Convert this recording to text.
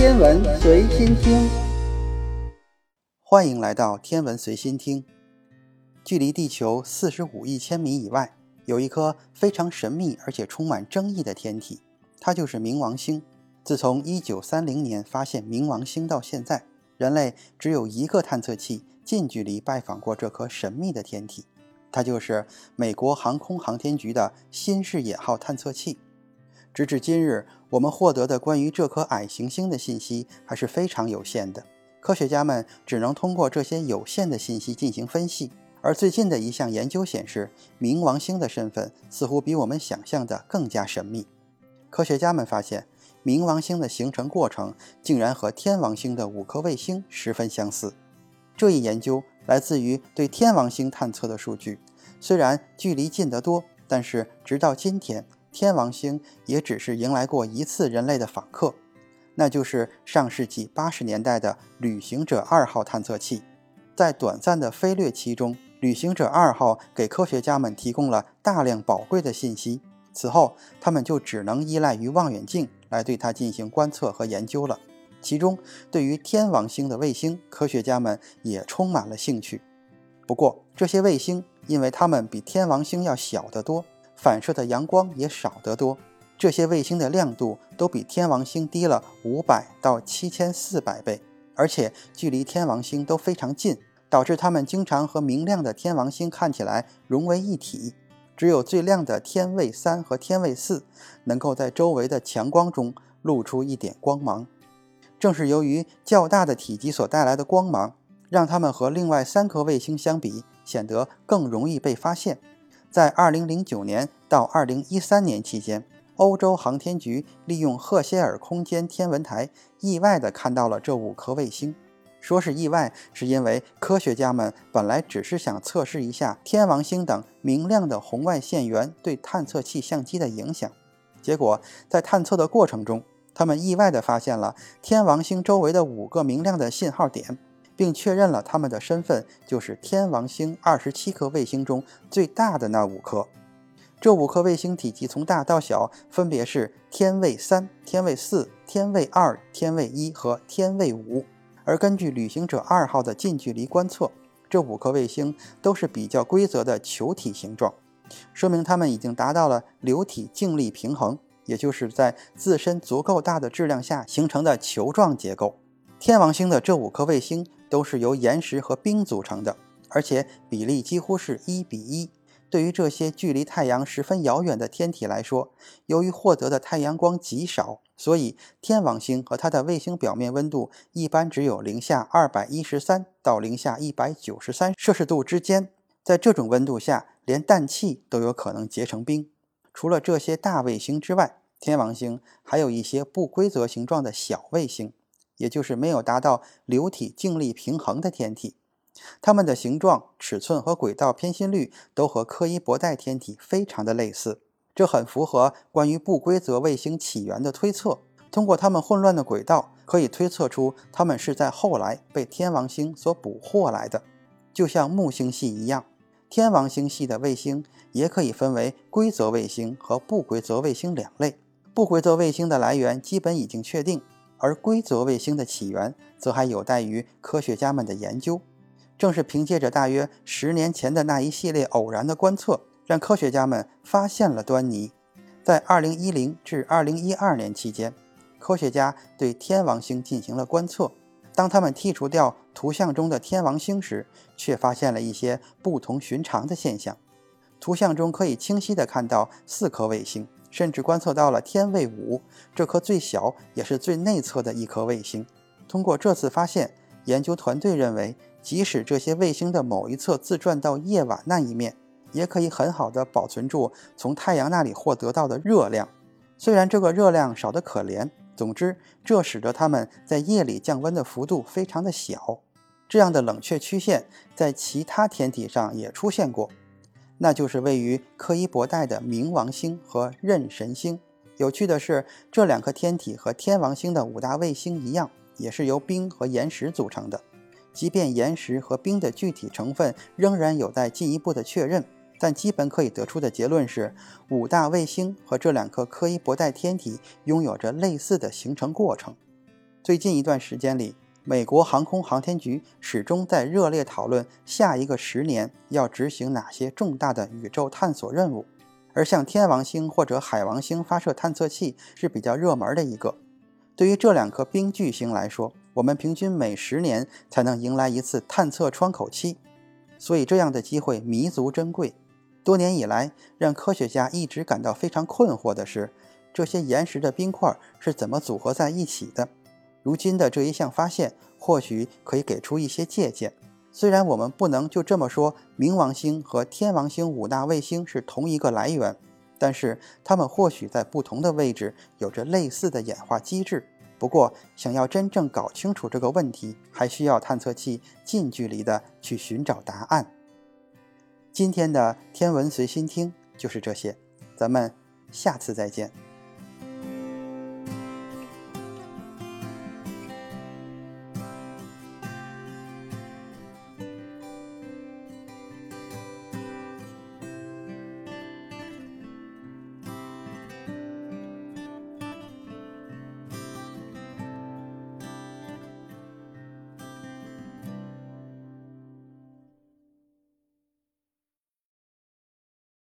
天文随心听，欢迎来到天文随心听。距离地球四十五亿千米以外，有一颗非常神秘而且充满争议的天体，它就是冥王星。自从一九三零年发现冥王星到现在，人类只有一个探测器近距离拜访过这颗神秘的天体，它就是美国航空航天局的新视野号探测器。直至今日，我们获得的关于这颗矮行星的信息还是非常有限的。科学家们只能通过这些有限的信息进行分析。而最近的一项研究显示，冥王星的身份似乎比我们想象的更加神秘。科学家们发现，冥王星的形成过程竟然和天王星的五颗卫星十分相似。这一研究来自于对天王星探测的数据，虽然距离近得多，但是直到今天。天王星也只是迎来过一次人类的访客，那就是上世纪八十年代的旅行者二号探测器。在短暂的飞掠期中，旅行者二号给科学家们提供了大量宝贵的信息。此后，他们就只能依赖于望远镜来对它进行观测和研究了。其中，对于天王星的卫星，科学家们也充满了兴趣。不过，这些卫星因为它们比天王星要小得多。反射的阳光也少得多，这些卫星的亮度都比天王星低了五百到七千四百倍，而且距离天王星都非常近，导致它们经常和明亮的天王星看起来融为一体。只有最亮的天卫三和天卫四能够在周围的强光中露出一点光芒。正是由于较大的体积所带来的光芒，让它们和另外三颗卫星相比显得更容易被发现。在2009年到2013年期间，欧洲航天局利用赫歇尔空间天文台意外地看到了这五颗卫星。说是意外，是因为科学家们本来只是想测试一下天王星等明亮的红外线源对探测器相机的影响。结果在探测的过程中，他们意外地发现了天王星周围的五个明亮的信号点。并确认了他们的身份，就是天王星二十七颗卫星中最大的那五颗。这五颗卫星体积从大到小，分别是天卫三、天卫四、天卫二、天卫一和天卫五。而根据旅行者二号的近距离观测，这五颗卫星都是比较规则的球体形状，说明它们已经达到了流体静力平衡，也就是在自身足够大的质量下形成的球状结构。天王星的这五颗卫星。都是由岩石和冰组成的，而且比例几乎是一比一。对于这些距离太阳十分遥远的天体来说，由于获得的太阳光极少，所以天王星和它的卫星表面温度一般只有零下二百一十三到零下一百九十三摄氏度之间。在这种温度下，连氮气都有可能结成冰。除了这些大卫星之外，天王星还有一些不规则形状的小卫星。也就是没有达到流体静力平衡的天体，它们的形状、尺寸和轨道偏心率都和柯伊伯带天体非常的类似，这很符合关于不规则卫星起源的推测。通过它们混乱的轨道，可以推测出它们是在后来被天王星所捕获来的。就像木星系一样，天王星系的卫星也可以分为规则卫星和不规则卫星两类。不规则卫星的来源基本已经确定。而规则卫星的起源则还有待于科学家们的研究。正是凭借着大约十年前的那一系列偶然的观测，让科学家们发现了端倪。在2010至2012年期间，科学家对天王星进行了观测。当他们剔除掉图像中的天王星时，却发现了一些不同寻常的现象。图像中可以清晰地看到四颗卫星。甚至观测到了天卫五这颗最小也是最内侧的一颗卫星。通过这次发现，研究团队认为，即使这些卫星的某一侧自转到夜晚那一面，也可以很好的保存住从太阳那里获得到的热量。虽然这个热量少得可怜，总之这使得它们在夜里降温的幅度非常的小。这样的冷却曲线在其他天体上也出现过。那就是位于柯伊伯带的冥王星和壬神星。有趣的是，这两颗天体和天王星的五大卫星一样，也是由冰和岩石组成的。即便岩石和冰的具体成分仍然有待进一步的确认，但基本可以得出的结论是，五大卫星和这两颗柯伊伯带天体拥有着类似的形成过程。最近一段时间里，美国航空航天局始终在热烈讨论下一个十年要执行哪些重大的宇宙探索任务，而向天王星或者海王星发射探测器是比较热门的一个。对于这两颗冰巨星来说，我们平均每十年才能迎来一次探测窗口期，所以这样的机会弥足珍贵。多年以来，让科学家一直感到非常困惑的是，这些岩石的冰块是怎么组合在一起的？如今的这一项发现，或许可以给出一些借鉴。虽然我们不能就这么说，冥王星和天王星五大卫星是同一个来源。但是它们或许在不同的位置有着类似的演化机制。不过，想要真正搞清楚这个问题，还需要探测器近距离的去寻找答案。今天的天文随心听就是这些，咱们下次再见。